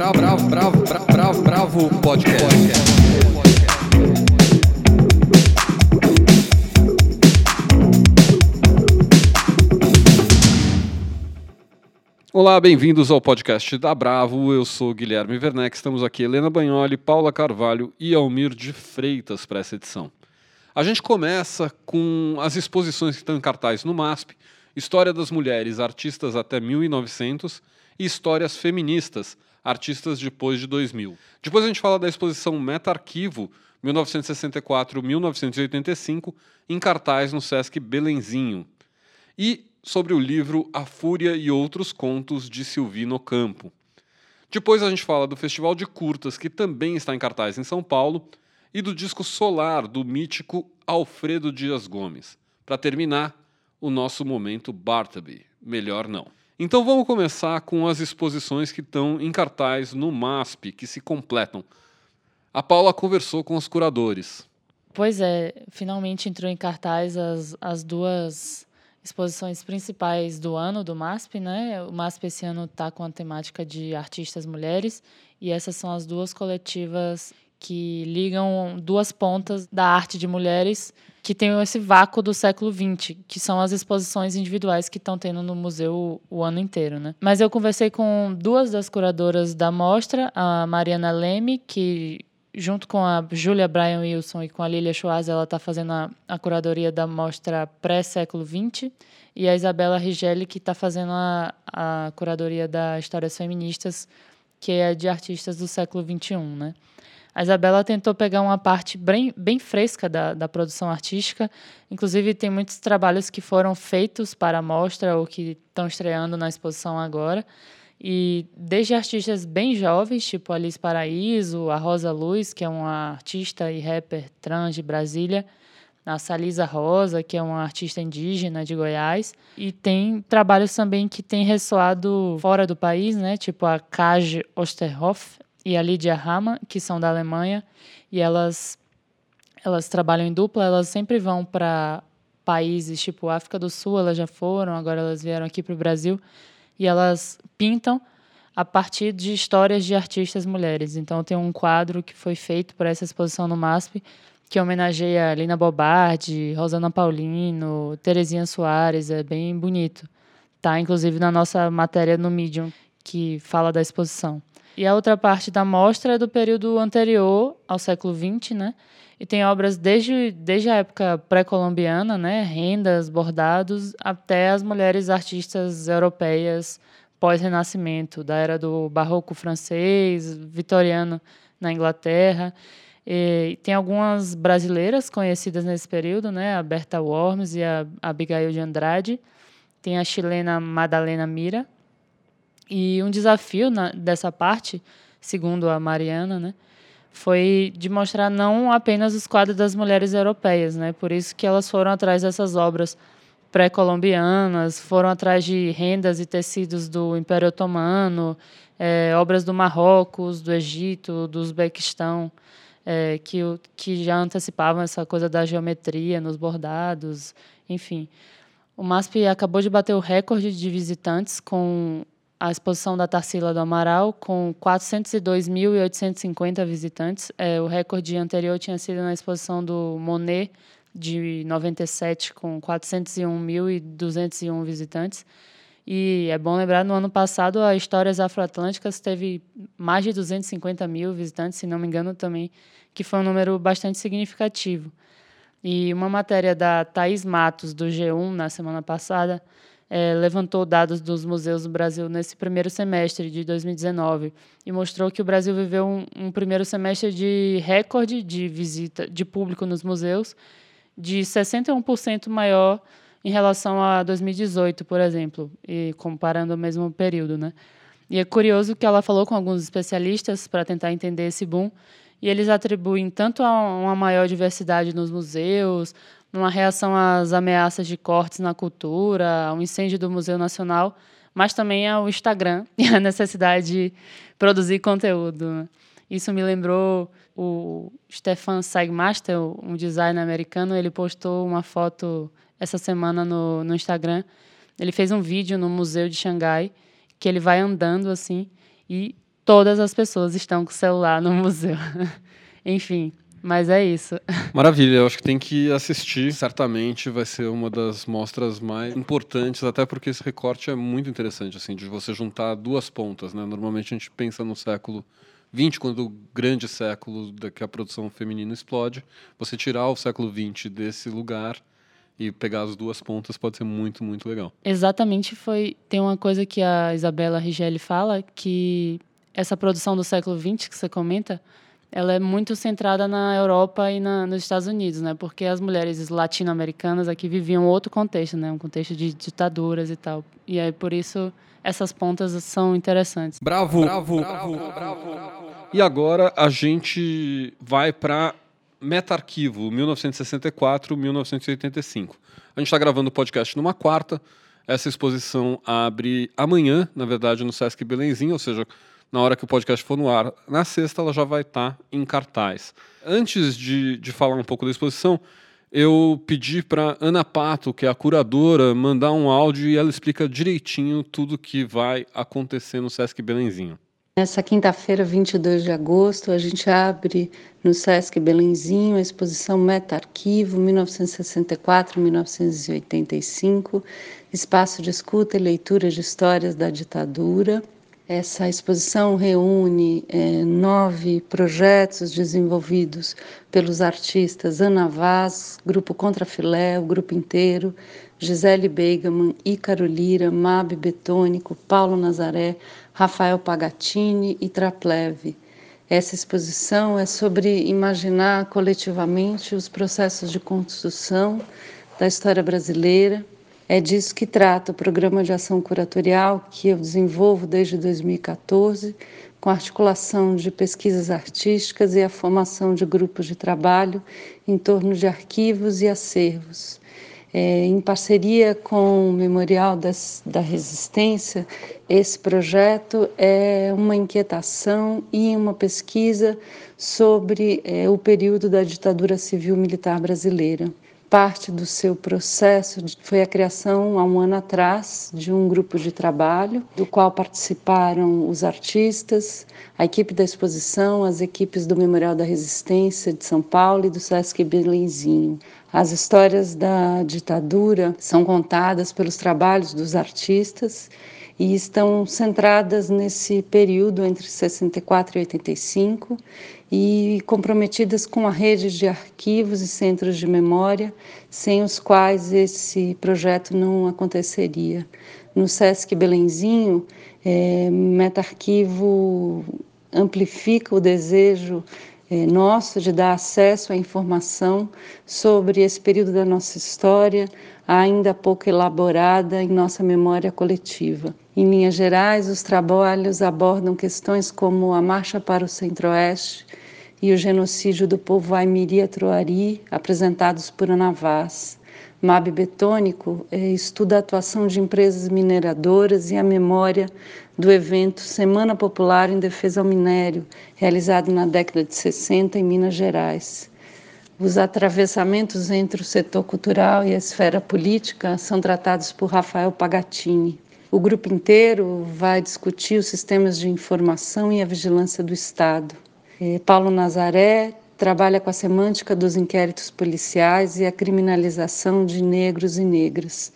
Bravo, bravo, bravo, bravo, bravo, podcast. Olá, bem-vindos ao podcast da Bravo. Eu sou Guilherme Werneck. Estamos aqui Helena Bagnoli, Paula Carvalho e Almir de Freitas para essa edição. A gente começa com as exposições que estão em cartaz no MASP, História das Mulheres, Artistas até 1900 e Histórias Feministas, Artistas depois de 2000. Depois a gente fala da exposição Meta Arquivo, 1964-1985, em cartaz no Sesc Belenzinho. E sobre o livro A Fúria e Outros Contos de Silvino Campo. Depois a gente fala do Festival de Curtas, que também está em cartaz em São Paulo, e do disco Solar, do mítico Alfredo Dias Gomes. Para terminar, o nosso momento Bartleby. Melhor não. Então vamos começar com as exposições que estão em cartaz no MASP, que se completam. A Paula conversou com os curadores. Pois é, finalmente entrou em cartaz as, as duas exposições principais do ano do MASP, né? O MASP esse ano está com a temática de artistas mulheres e essas são as duas coletivas que ligam duas pontas da arte de mulheres que tem esse vácuo do século XX, que são as exposições individuais que estão tendo no museu o ano inteiro, né? Mas eu conversei com duas das curadoras da mostra, a Mariana Leme, que junto com a Julia Bryan Wilson e com a Lilia Schwarz, ela está fazendo a, a, curadoria da mostra pré-século XX, e a Isabela Rigelli, que está fazendo a, a curadoria da Histórias Feministas, que é de artistas do século XXI, né? A Isabela tentou pegar uma parte bem, bem fresca da, da produção artística. Inclusive, tem muitos trabalhos que foram feitos para a mostra ou que estão estreando na exposição agora. E desde artistas bem jovens, tipo Alice Paraíso, a Rosa Luz, que é uma artista e rapper trans de Brasília, a Salisa Rosa, que é uma artista indígena de Goiás, e tem trabalhos também que têm ressoado fora do país, né? Tipo a Kaj Osterhoff, e a Lydia Hamann, que são da Alemanha, e elas elas trabalham em dupla, elas sempre vão para países tipo África do Sul, elas já foram, agora elas vieram aqui para o Brasil, e elas pintam a partir de histórias de artistas mulheres. Então tem um quadro que foi feito para essa exposição no MASP, que homenageia Lina Bobardi, Rosana Paulino, Terezinha Soares, é bem bonito. Tá inclusive na nossa matéria no Medium que fala da exposição. E a outra parte da mostra é do período anterior ao século XX, né? E tem obras desde, desde a época pré-colombiana, né? Rendas, bordados, até as mulheres artistas europeias pós-renascimento, da era do barroco francês, vitoriano na Inglaterra. E tem algumas brasileiras conhecidas nesse período, né? A Berta Worms e a Abigail de Andrade. Tem a chilena Madalena Mira, e um desafio na, dessa parte, segundo a Mariana, né, foi de mostrar não apenas os quadros das mulheres europeias, né? Por isso que elas foram atrás dessas obras pré-colombianas, foram atrás de rendas e tecidos do Império Otomano, é, obras do Marrocos, do Egito, do Uzbequistão, é, que, que já antecipavam essa coisa da geometria nos bordados, enfim. O MASP acabou de bater o recorde de visitantes com a exposição da Tarsila do Amaral, com 402.850 visitantes. É, o recorde anterior tinha sido na exposição do Monet, de 97, com 401.201 visitantes. E é bom lembrar, no ano passado, a Histórias Afroatlânticas teve mais de 250 mil visitantes, se não me engano, também, que foi um número bastante significativo. E uma matéria da Thaís Matos, do G1, na semana passada, é, levantou dados dos museus do Brasil nesse primeiro semestre de 2019 e mostrou que o Brasil viveu um, um primeiro semestre de recorde de visita de público nos museus, de 61% maior em relação a 2018, por exemplo, e comparando o mesmo período, né? E é curioso que ela falou com alguns especialistas para tentar entender esse boom, e eles atribuem tanto a uma maior diversidade nos museus, numa reação às ameaças de cortes na cultura, ao incêndio do Museu Nacional, mas também ao Instagram e à necessidade de produzir conteúdo. Né? Isso me lembrou o Stefan Seigmaster, um designer americano, ele postou uma foto essa semana no, no Instagram. Ele fez um vídeo no Museu de Xangai, que ele vai andando assim, e todas as pessoas estão com o celular no museu. Enfim, mas é isso. Maravilha, eu acho que tem que assistir. Certamente vai ser uma das mostras mais importantes, até porque esse recorte é muito interessante, assim, de você juntar duas pontas, né? Normalmente a gente pensa no século 20, quando o grande século da que a produção feminina explode, você tirar o século 20 desse lugar e pegar as duas pontas pode ser muito, muito legal. Exatamente, foi tem uma coisa que a Isabela Rigeli fala que essa produção do século 20 que você comenta, ela é muito centrada na Europa e na, nos Estados Unidos, né? Porque as mulheres latino-americanas aqui viviam outro contexto, né? Um contexto de ditaduras e tal. E aí por isso essas pontas são interessantes. Bravo, bravo, bravo, bravo. E agora a gente vai para Meta-Arquivo 1964-1985. A gente está gravando o podcast numa quarta. Essa exposição abre amanhã, na verdade, no Sesc Belenzinho, ou seja, na hora que o podcast for no ar, na sexta ela já vai estar tá em cartaz. Antes de, de falar um pouco da exposição, eu pedi para Ana Pato, que é a curadora, mandar um áudio e ela explica direitinho tudo que vai acontecer no Sesc Belenzinho. Nessa quinta-feira, 22 de agosto, a gente abre no Sesc Belenzinho a exposição Meta Arquivo 1964-1985, espaço de escuta e leitura de histórias da ditadura. Essa exposição reúne é, nove projetos desenvolvidos pelos artistas Ana Vaz, Grupo Contrafilé, o grupo inteiro, Gisele Beigaman, Ícaro Lira, Mabe Betônico, Paulo Nazaré, Rafael Pagatini e Trapleve. Essa exposição é sobre imaginar coletivamente os processos de construção da história brasileira é disso que trata o programa de ação curatorial que eu desenvolvo desde 2014, com articulação de pesquisas artísticas e a formação de grupos de trabalho em torno de arquivos e acervos. É, em parceria com o Memorial das, da Resistência, esse projeto é uma inquietação e uma pesquisa sobre é, o período da ditadura civil-militar brasileira parte do seu processo foi a criação, há um ano atrás, de um grupo de trabalho, do qual participaram os artistas, a equipe da exposição, as equipes do Memorial da Resistência de São Paulo e do Sesc Belenzinho. As histórias da ditadura são contadas pelos trabalhos dos artistas e estão centradas nesse período entre 64 e 85 e comprometidas com a rede de arquivos e centros de memória, sem os quais esse projeto não aconteceria. No SESC Belenzinho, é, Meta-Arquivo amplifica o desejo é, nosso de dar acesso à informação sobre esse período da nossa história, ainda pouco elaborada em nossa memória coletiva. Em linhas gerais, os trabalhos abordam questões como a Marcha para o Centro-Oeste, e o genocídio do povo Aimiri Troari, apresentados por Ana Vaz. MAB Betônico eh, estuda a atuação de empresas mineradoras e a memória do evento Semana Popular em Defesa ao Minério, realizado na década de 60 em Minas Gerais. Os atravessamentos entre o setor cultural e a esfera política são tratados por Rafael Pagatini. O grupo inteiro vai discutir os sistemas de informação e a vigilância do Estado. É, Paulo Nazaré trabalha com a semântica dos inquéritos policiais e a criminalização de negros e negras.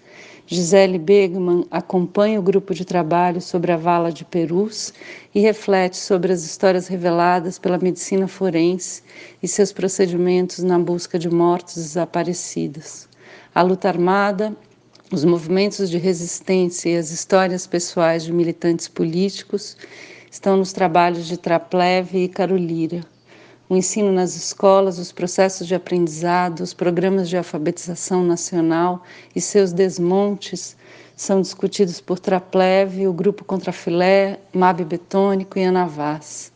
Gisele Begman acompanha o grupo de trabalho sobre a vala de Perus e reflete sobre as histórias reveladas pela medicina forense e seus procedimentos na busca de mortos desaparecidos. A luta armada, os movimentos de resistência e as histórias pessoais de militantes políticos estão nos trabalhos de Trapleve e Carolira. O ensino nas escolas, os processos de aprendizado, os programas de alfabetização nacional e seus desmontes são discutidos por Trapleve, o Grupo Contrafilé, MAB Betônico e Anavaz.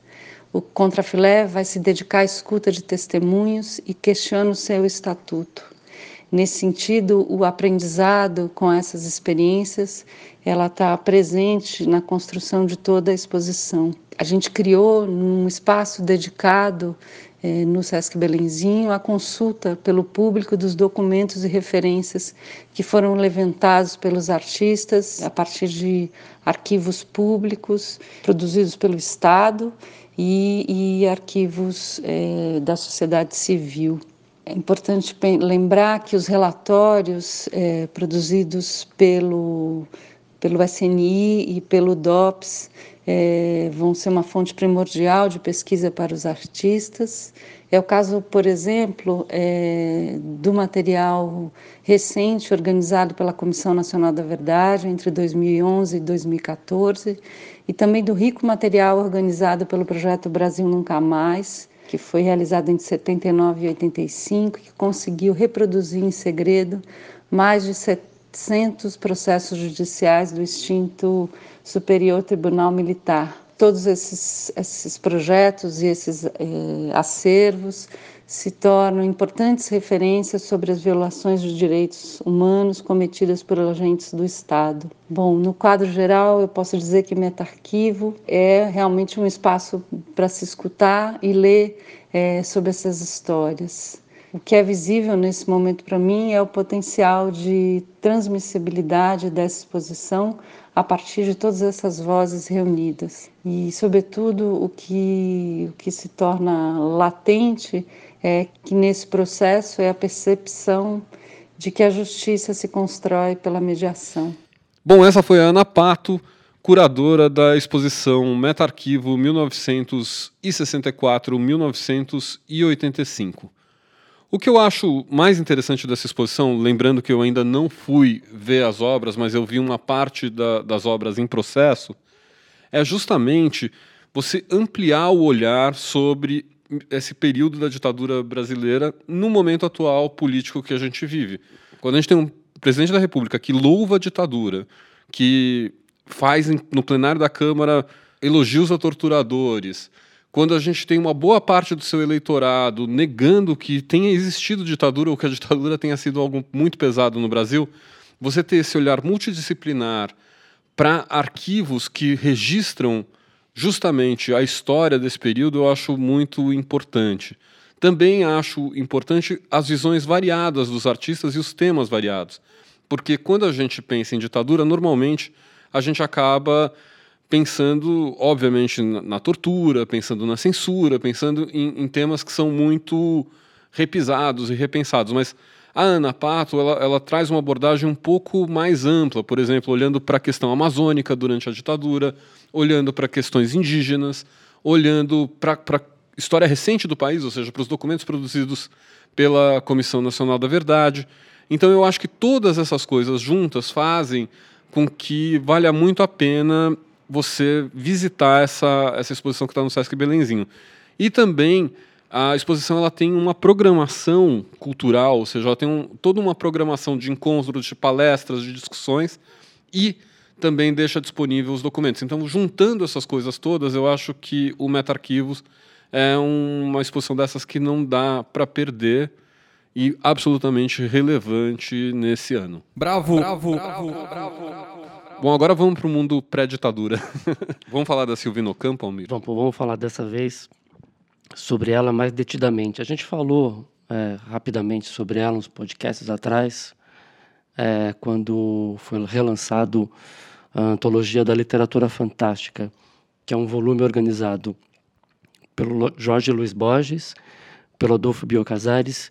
O Contrafilé vai se dedicar à escuta de testemunhos e questiona o seu estatuto. Nesse sentido, o aprendizado com essas experiências, ela está presente na construção de toda a exposição. A gente criou num espaço dedicado é, no Sesc Belenzinho a consulta pelo público dos documentos e referências que foram levantados pelos artistas a partir de arquivos públicos produzidos pelo Estado e, e arquivos é, da sociedade civil. É importante lembrar que os relatórios é, produzidos pelo, pelo SNI e pelo DOPS é, vão ser uma fonte primordial de pesquisa para os artistas. É o caso, por exemplo, é, do material recente organizado pela Comissão Nacional da Verdade entre 2011 e 2014, e também do rico material organizado pelo projeto Brasil Nunca Mais, que foi realizado entre 79 e 85, que conseguiu reproduzir em segredo mais de 700 processos judiciais do extinto Superior Tribunal Militar. Todos esses, esses projetos e esses eh, acervos se tornam importantes referências sobre as violações dos direitos humanos cometidas por agentes do Estado. Bom, no quadro geral, eu posso dizer que Metarquivo é realmente um espaço para se escutar e ler eh, sobre essas histórias. O que é visível nesse momento para mim é o potencial de transmissibilidade dessa exposição a partir de todas essas vozes reunidas. E, sobretudo, o que, o que se torna latente é que nesse processo é a percepção de que a justiça se constrói pela mediação. Bom, essa foi a Ana Pato, curadora da exposição Metarquivo 1964-1985. O que eu acho mais interessante dessa exposição, lembrando que eu ainda não fui ver as obras, mas eu vi uma parte da, das obras em processo, é justamente você ampliar o olhar sobre esse período da ditadura brasileira no momento atual político que a gente vive. Quando a gente tem um presidente da República que louva a ditadura, que faz no plenário da Câmara elogios a torturadores, quando a gente tem uma boa parte do seu eleitorado negando que tenha existido ditadura ou que a ditadura tenha sido algo muito pesado no Brasil, você ter esse olhar multidisciplinar para arquivos que registram justamente a história desse período, eu acho muito importante. Também acho importante as visões variadas dos artistas e os temas variados. Porque quando a gente pensa em ditadura, normalmente a gente acaba pensando, obviamente, na, tortura, pensando na censura, pensando em, em, temas que são muito repisados e repensados. Mas a Ana Pato ela, ela traz uma abordagem um pouco mais ampla, por exemplo, olhando para a questão amazônica durante a ditadura, olhando para questões indígenas, olhando para a história recente do país, ou seja, para os documentos produzidos pela Comissão Nacional da Verdade. Então eu acho que todas essas coisas juntas fazem com que valha muito a pena você visitar essa, essa exposição que está no Sesc Belenzinho. E também a exposição ela tem uma programação cultural, ou seja, ela tem um, toda uma programação de encontros, de palestras, de discussões e também deixa disponível os documentos. Então, juntando essas coisas todas, eu acho que o Meta-Arquivos é uma exposição dessas que não dá para perder e absolutamente relevante nesse ano. Bravo! Bravo! bravo, bravo, bravo Bom, agora vamos para o mundo pré-ditadura. vamos falar da Silvina Ocampo, Almir? Vamos, vamos falar dessa vez sobre ela mais detidamente. A gente falou é, rapidamente sobre ela uns podcasts atrás, é, quando foi relançado a Antologia da Literatura Fantástica, que é um volume organizado pelo Jorge Luiz Borges, pelo Adolfo Biocasares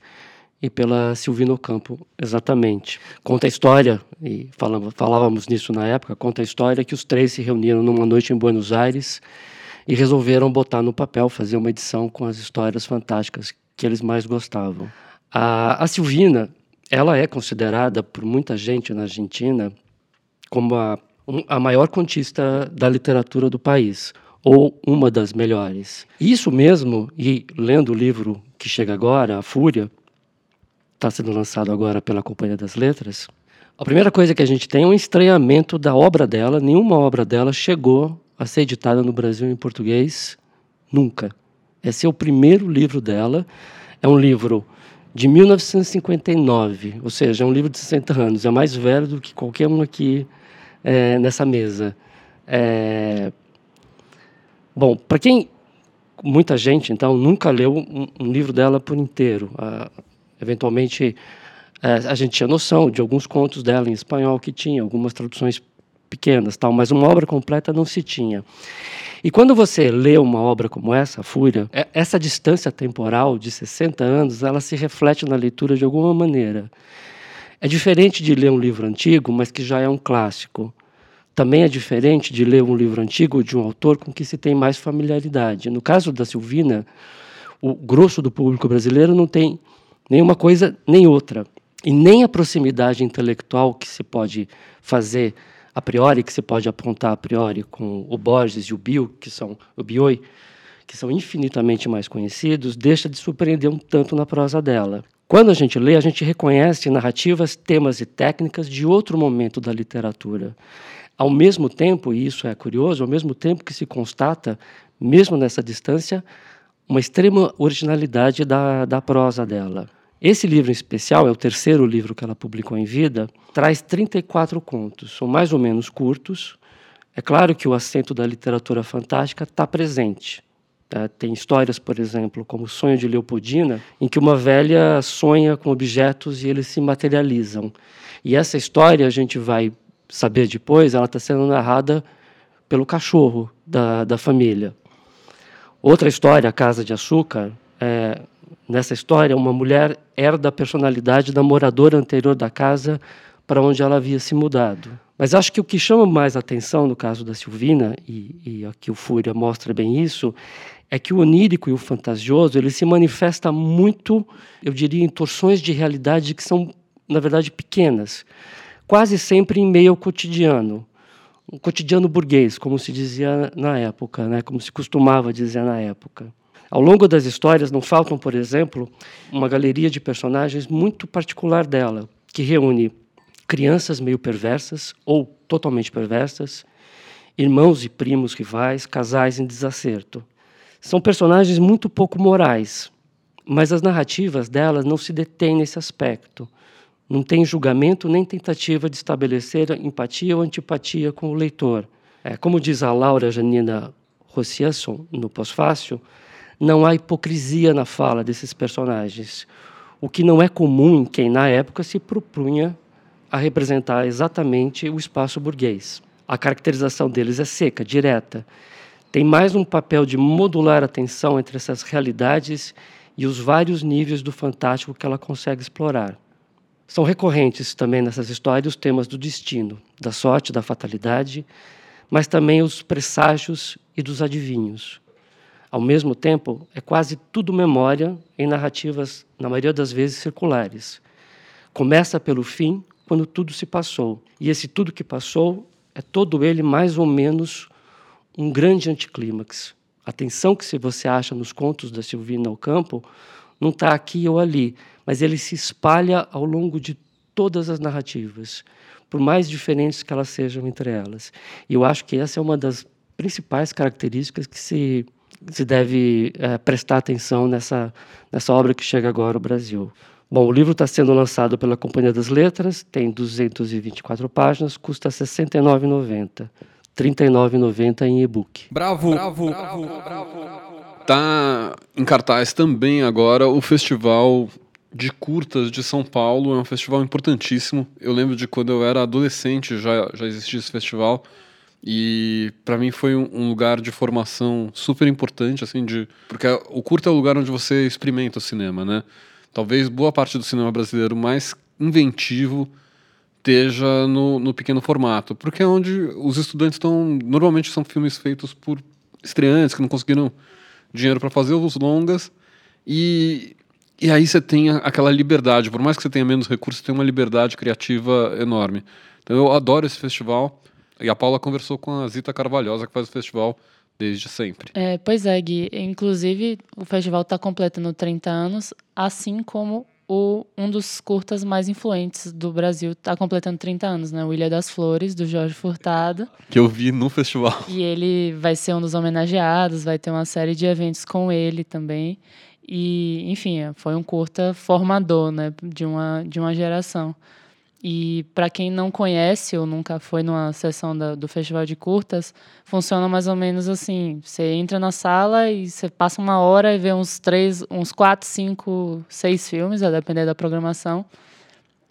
e pela Silvina Ocampo, exatamente. Conta a história, e falávamos nisso na época, conta a história que os três se reuniram numa noite em Buenos Aires e resolveram botar no papel, fazer uma edição com as histórias fantásticas que eles mais gostavam. A, a Silvina, ela é considerada por muita gente na Argentina como a, a maior contista da literatura do país, ou uma das melhores. Isso mesmo, e lendo o livro que chega agora, A Fúria, está sendo lançado agora pela Companhia das Letras, a primeira coisa que a gente tem é um estranhamento da obra dela. Nenhuma obra dela chegou a ser editada no Brasil em português nunca. Esse é o primeiro livro dela. É um livro de 1959, ou seja, é um livro de 60 anos. É mais velho do que qualquer um aqui é, nessa mesa. É... Bom, para quem muita gente, então, nunca leu um, um livro dela por inteiro. Ah, eventualmente, é, a gente tinha noção de alguns contos dela em espanhol que tinha, algumas traduções pequenas, tal, mas uma obra completa não se tinha. E quando você lê uma obra como essa, Fúria, é, essa distância temporal de 60 anos, ela se reflete na leitura de alguma maneira. É diferente de ler um livro antigo, mas que já é um clássico. Também é diferente de ler um livro antigo de um autor com que se tem mais familiaridade. No caso da Silvina, o grosso do público brasileiro não tem nenhuma coisa nem outra. E nem a proximidade intelectual que se pode fazer a priori, que se pode apontar a priori com o Borges e o Bill, que são o Bioi, que são infinitamente mais conhecidos, deixa de surpreender um tanto na prosa dela. Quando a gente lê, a gente reconhece narrativas, temas e técnicas de outro momento da literatura. Ao mesmo tempo, e isso é curioso, ao mesmo tempo que se constata, mesmo nessa distância, uma extrema originalidade da, da prosa dela. Esse livro em especial, é o terceiro livro que ela publicou em vida, traz 34 contos. São mais ou menos curtos. É claro que o acento da literatura fantástica está presente. Tá? Tem histórias, por exemplo, como O Sonho de Leopoldina, em que uma velha sonha com objetos e eles se materializam. E essa história, a gente vai saber depois, ela está sendo narrada pelo cachorro da, da família. Outra história, A Casa de Açúcar, é, Nessa história, uma mulher herda a personalidade da moradora anterior da casa para onde ela havia se mudado. Mas acho que o que chama mais atenção no caso da Silvina, e, e aqui o Fúria mostra bem isso, é que o onírico e o fantasioso ele se manifesta muito, eu diria, em torções de realidade que são, na verdade, pequenas, quase sempre em meio ao cotidiano, um cotidiano burguês, como se dizia na época, né, como se costumava dizer na época. Ao longo das histórias não faltam, por exemplo, uma galeria de personagens muito particular dela, que reúne crianças meio perversas ou totalmente perversas, irmãos e primos rivais, casais em desacerto. São personagens muito pouco morais, mas as narrativas delas não se detêm nesse aspecto. Não tem julgamento nem tentativa de estabelecer empatia ou antipatia com o leitor. É, como diz a Laura Janina Rossiasson no Pós-Fácil, não há hipocrisia na fala desses personagens, o que não é comum em quem, na época, se propunha a representar exatamente o espaço burguês. A caracterização deles é seca, direta. Tem mais um papel de modular a tensão entre essas realidades e os vários níveis do fantástico que ela consegue explorar. São recorrentes também nessas histórias os temas do destino, da sorte, da fatalidade, mas também os presságios e dos adivinhos. Ao mesmo tempo, é quase tudo memória em narrativas, na maioria das vezes, circulares. Começa pelo fim, quando tudo se passou. E esse tudo que passou é todo ele mais ou menos um grande anticlímax. A tensão que você acha nos contos da Silvina Ocampo não está aqui ou ali, mas ele se espalha ao longo de todas as narrativas, por mais diferentes que elas sejam entre elas. E eu acho que essa é uma das principais características que se se deve é, prestar atenção nessa, nessa obra que chega agora ao Brasil. Bom, o livro está sendo lançado pela Companhia das Letras, tem 224 páginas, custa R$ 69,90. R$ 39,90 em e-book. Bravo, bravo, bravo, bravo. Tá em cartaz também agora o Festival de Curtas de São Paulo, é um festival importantíssimo. Eu lembro de quando eu era adolescente, já, já existia esse festival. E para mim foi um, lugar de formação super importante, assim, de porque o curto é o lugar onde você experimenta o cinema, né? Talvez boa parte do cinema brasileiro mais inventivo esteja no, no pequeno formato, porque é onde os estudantes estão. Normalmente são filmes feitos por estreantes que não conseguiram dinheiro para fazer os longas e e aí você tem aquela liberdade, por mais que você tenha menos recursos, você tem uma liberdade criativa enorme. Então eu adoro esse festival. E a Paula conversou com a Zita Carvalhosa, que faz o festival desde sempre. É, pois é, Gui. Inclusive, o festival está completando 30 anos, assim como o, um dos curtas mais influentes do Brasil está completando 30 anos, né? O Ilha das Flores, do Jorge Furtado. Que eu vi no festival. E ele vai ser um dos homenageados, vai ter uma série de eventos com ele também. E, enfim, foi um curta formador, né? De uma, de uma geração. E para quem não conhece ou nunca foi numa sessão da, do Festival de Curtas, funciona mais ou menos assim: você entra na sala e você passa uma hora e vê uns três, uns quatro, cinco, seis filmes, a depender da programação.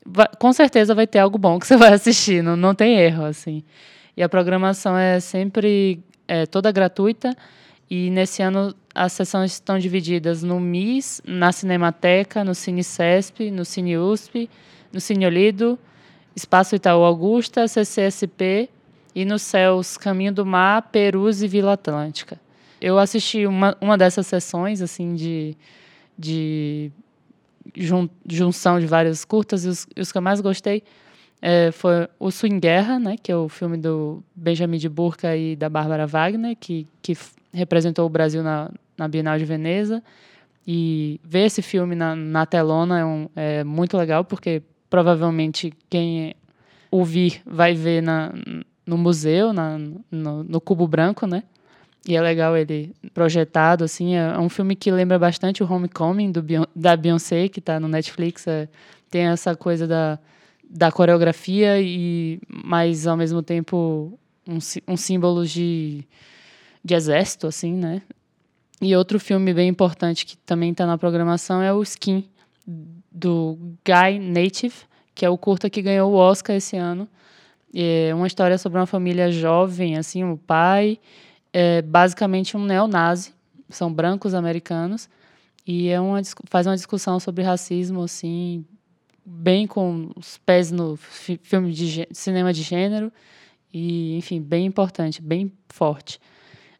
Vai, com certeza vai ter algo bom que você vai assistir, não, não tem erro assim. E a programação é sempre é, toda gratuita. E nesse ano as sessões estão divididas no MIS, na Cinemateca, no Cine Cesp, no Cine USP no Cine Olido, Espaço Itaú Augusta, CCSP e no Céus Caminho do Mar, Perus e Vila Atlântica. Eu assisti uma, uma dessas sessões assim de, de jun, junção de várias curtas e os, os que eu mais gostei é, foi O Swing Guerra, né, que é o filme do Benjamin de Burca e da Bárbara Wagner, que, que representou o Brasil na, na Bienal de Veneza. E ver esse filme na, na telona é, um, é muito legal, porque provavelmente quem ouvir vai ver na, no museu, na, no, no Cubo Branco, né? E é legal ele projetado, assim. É, é um filme que lembra bastante o Homecoming do, da Beyoncé, que está no Netflix. É, tem essa coisa da, da coreografia, e mas ao mesmo tempo um, um símbolo de, de exército, assim, né? E outro filme bem importante que também está na programação é o Skin, do Guy Native, que é o curta que ganhou o Oscar esse ano. É uma história sobre uma família jovem, assim, o pai é basicamente um neonazi, são brancos americanos, e é uma, faz uma discussão sobre racismo, assim, bem com os pés no filme de cinema de gênero, e, enfim, bem importante, bem forte.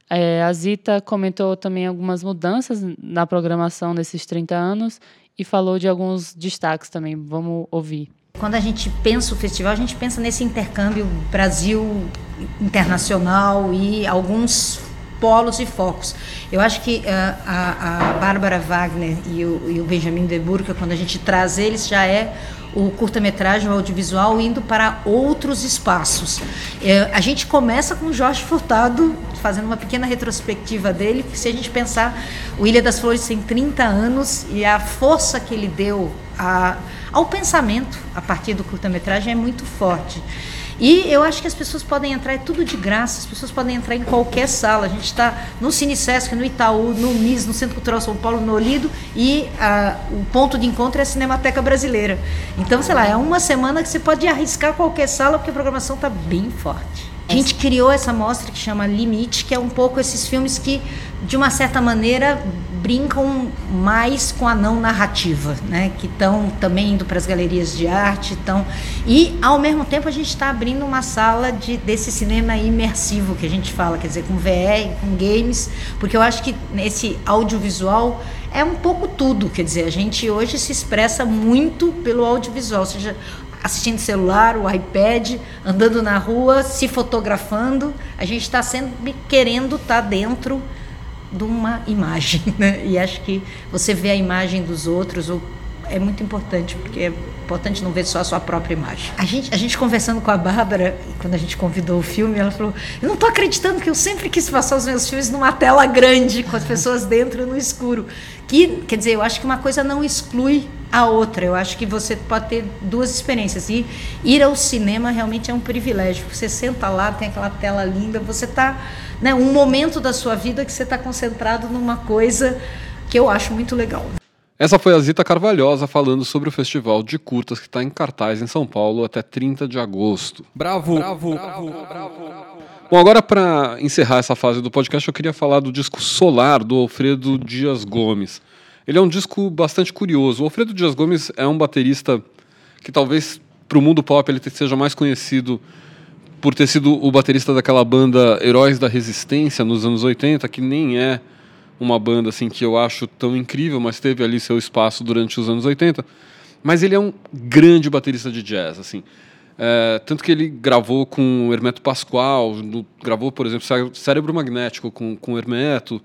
É, a Zita comentou também algumas mudanças na programação nesses 30 anos e falou de alguns destaques também. Vamos ouvir. Quando a gente pensa o festival, a gente pensa nesse intercâmbio Brasil internacional e alguns polos e focos. Eu acho que uh, a, a Bárbara Wagner e o, e o Benjamin de Burca, quando a gente traz eles, já é o curta-metragem, o audiovisual, indo para outros espaços. É, a gente começa com Jorge Furtado, fazendo uma pequena retrospectiva dele, se a gente pensar, o Ilha das Flores tem 30 anos e a força que ele deu a, ao pensamento a partir do curta-metragem é muito forte. E eu acho que as pessoas podem entrar, é tudo de graça, as pessoas podem entrar em qualquer sala. A gente está no Cine Sesc, no Itaú, no MIS, no Centro Cultural São Paulo, no Olido, e a, o ponto de encontro é a Cinemateca Brasileira. Então, sei lá, é uma semana que você pode arriscar qualquer sala, porque a programação está bem forte. A gente criou essa mostra que chama Limite, que é um pouco esses filmes que, de uma certa maneira, brincam mais com a não narrativa, né? Que estão também indo para as galerias de arte, estão e ao mesmo tempo a gente está abrindo uma sala de desse cinema imersivo que a gente fala, quer dizer, com VR, com games, porque eu acho que nesse audiovisual é um pouco tudo, quer dizer, a gente hoje se expressa muito pelo audiovisual, seja, assistindo celular, o iPad, andando na rua, se fotografando. A gente está sempre querendo estar tá dentro de uma imagem, né? E acho que você vê a imagem dos outros é muito importante, porque é importante não ver só a sua própria imagem. A gente, a gente conversando com a Bárbara, quando a gente convidou o filme, ela falou: Eu não estou acreditando que eu sempre quis passar os meus filmes numa tela grande, com as pessoas dentro no escuro. Que, quer dizer, eu acho que uma coisa não exclui a outra. Eu acho que você pode ter duas experiências. E ir ao cinema realmente é um privilégio. Você senta lá, tem aquela tela linda, você está. Né, um momento da sua vida que você está concentrado numa coisa que eu acho muito legal. Essa foi a Zita Carvalhosa falando sobre o festival de curtas que está em cartaz em São Paulo até 30 de agosto. Bravo, bravo, bravo, bravo. Bom, agora para encerrar essa fase do podcast, eu queria falar do disco Solar do Alfredo Dias Gomes. Ele é um disco bastante curioso. O Alfredo Dias Gomes é um baterista que talvez para o mundo pop ele seja mais conhecido por ter sido o baterista daquela banda Heróis da Resistência nos anos 80, que nem é uma banda assim que eu acho tão incrível, mas teve ali seu espaço durante os anos 80. Mas ele é um grande baterista de jazz, assim. É, tanto que ele gravou com Hermeto Pascoal, no, gravou, por exemplo, Cérebro Magnético com, com Hermeto,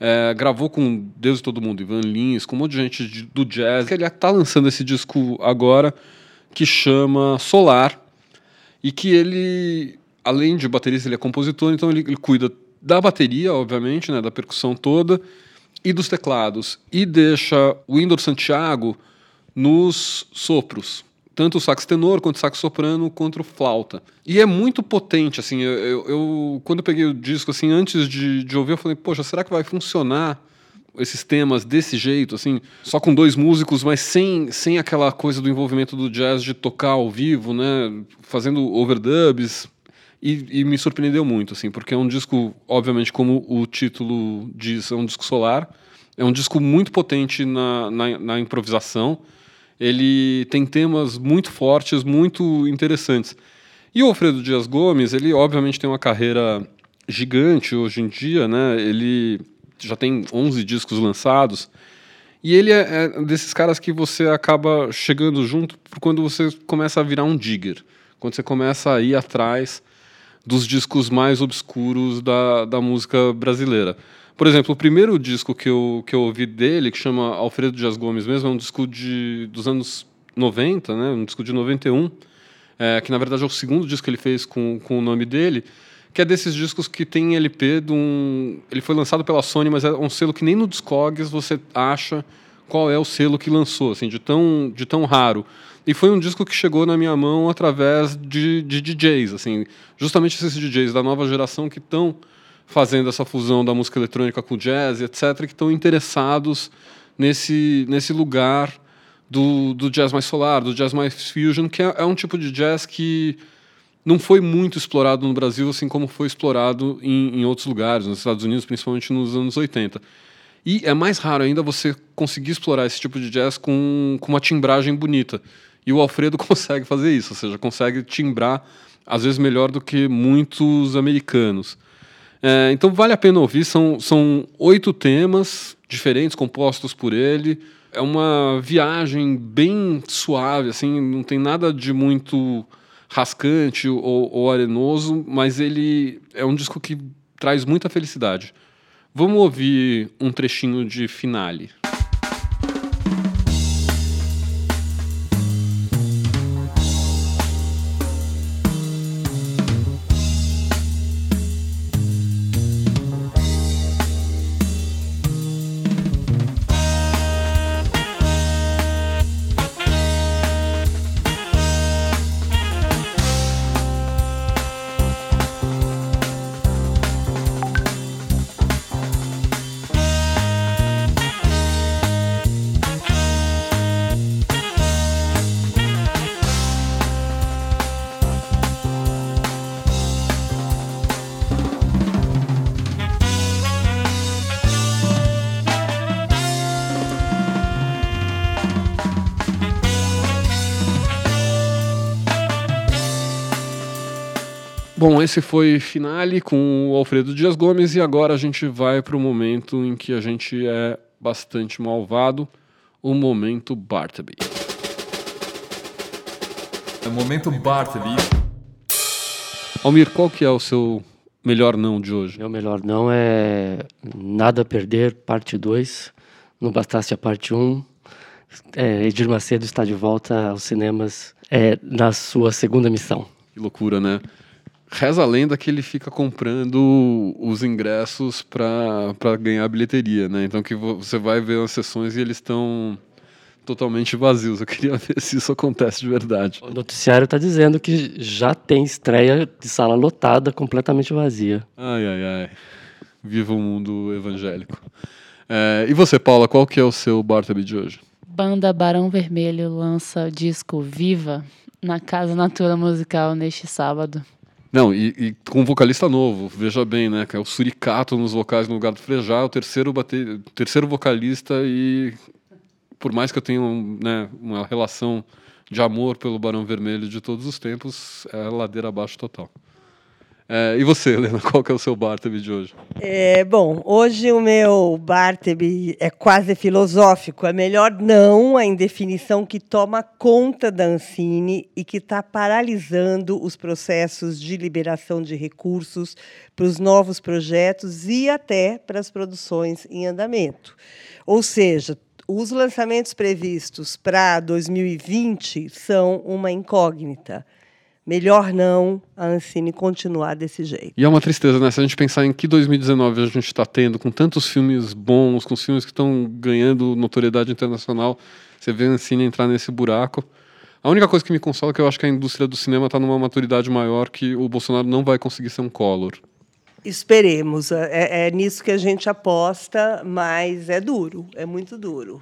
é, gravou com Deus e Todo Mundo, Ivan Lins, com um monte de gente de, do jazz. Ele está lançando esse disco agora, que chama Solar, e que ele, além de baterista, ele é compositor, então ele, ele cuida da bateria, obviamente, né, da percussão toda, e dos teclados. E deixa o Windor Santiago nos sopros, tanto o sax tenor quanto o sax soprano quanto o flauta. E é muito potente, assim, eu, eu, eu quando eu peguei o disco, assim, antes de, de ouvir, eu falei, poxa, será que vai funcionar esses temas desse jeito, assim, só com dois músicos, mas sem, sem aquela coisa do envolvimento do jazz de tocar ao vivo, né, fazendo overdubs, e, e, me surpreendeu muito, assim, porque é um disco, obviamente, como o título diz, é um disco solar, é um disco muito potente na, na, na improvisação, ele tem temas muito fortes, muito interessantes. E o Alfredo Dias Gomes, ele obviamente tem uma carreira gigante hoje em dia, né? Ele já tem 11 discos lançados. E ele é, é desses caras que você acaba chegando junto quando você começa a virar um digger. Quando você começa a ir atrás dos discos mais obscuros da, da música brasileira. Por exemplo, o primeiro disco que eu, que eu ouvi dele, que chama Alfredo Dias Gomes mesmo, é um disco de, dos anos 90, né? um disco de 91, é, que na verdade é o segundo disco que ele fez com, com o nome dele, que é desses discos que tem LP de um... Ele foi lançado pela Sony, mas é um selo que nem no Discogs você acha qual é o selo que lançou, assim, de tão, de tão raro. E foi um disco que chegou na minha mão através de, de DJs, assim, justamente esses DJs da nova geração que estão fazendo essa fusão da música eletrônica com jazz, etc., que estão interessados nesse, nesse lugar do, do jazz mais solar, do jazz mais fusion, que é, é, um tipo de jazz que não foi muito explorado no Brasil, assim como foi explorado em, em outros lugares, nos Estados Unidos, principalmente nos anos 80. E é mais raro ainda você conseguir explorar esse tipo de jazz com, com uma timbragem bonita. E o Alfredo consegue fazer isso, ou seja, consegue timbrar, às vezes, melhor do que muitos americanos. É, então vale a pena ouvir, são, são oito temas diferentes compostos por ele. É uma viagem bem suave, assim, não tem nada de muito rascante ou, ou arenoso, mas ele é um disco que traz muita felicidade. Vamos ouvir um trechinho de finale. Bom, esse foi Finale com o Alfredo Dias Gomes e agora a gente vai para o momento em que a gente é bastante malvado, o momento Bartleby. É o momento Bartleby. Almir, qual que é o seu melhor não de hoje? Meu melhor não é Nada a Perder, parte 2. Não bastasse a parte 1. Um. É, Edir Macedo está de volta aos cinemas é, na sua segunda missão. Que loucura, né? Reza a lenda que ele fica comprando os ingressos para ganhar a bilheteria, né? Então que você vai ver as sessões e eles estão totalmente vazios. Eu queria ver se isso acontece de verdade. O noticiário está dizendo que já tem estreia de sala lotada, completamente vazia. Ai, ai, ai. Viva o mundo evangélico. É, e você, Paula, qual que é o seu Bartleby de hoje? Banda Barão Vermelho lança o disco Viva na Casa Natura Musical neste sábado. Não, e, e, com um vocalista novo, veja bem, né? Que é o Suricato nos vocais no lugar do Frejá, o terceiro, bate... terceiro vocalista e por mais que eu tenha né, uma relação de amor pelo Barão Vermelho de todos os tempos, é ladeira abaixo total. É, e você, Helena, qual que é o seu Bartleby de hoje? É, bom, hoje o meu Bartleby é quase filosófico. É melhor não a indefinição que toma conta da Ancine e que está paralisando os processos de liberação de recursos para os novos projetos e até para as produções em andamento. Ou seja, os lançamentos previstos para 2020 são uma incógnita melhor não a Ancine continuar desse jeito. E é uma tristeza, né? Se a gente pensar em que 2019 a gente está tendo, com tantos filmes bons, com filmes que estão ganhando notoriedade internacional, você vê a Ancine entrar nesse buraco. A única coisa que me consola é que eu acho que a indústria do cinema está numa maturidade maior que o Bolsonaro não vai conseguir ser um Collor. Esperemos. É, é nisso que a gente aposta, mas é duro, é muito duro.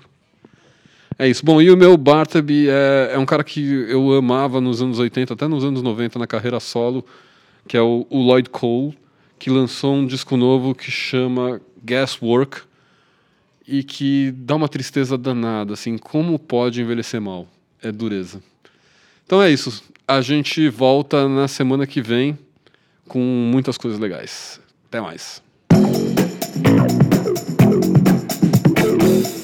É isso. Bom, e o meu Bartleby é, é um cara que eu amava nos anos 80, até nos anos 90, na carreira solo, que é o, o Lloyd Cole, que lançou um disco novo que chama Guesswork e que dá uma tristeza danada, assim, como pode envelhecer mal? É dureza. Então é isso. A gente volta na semana que vem com muitas coisas legais. Até mais.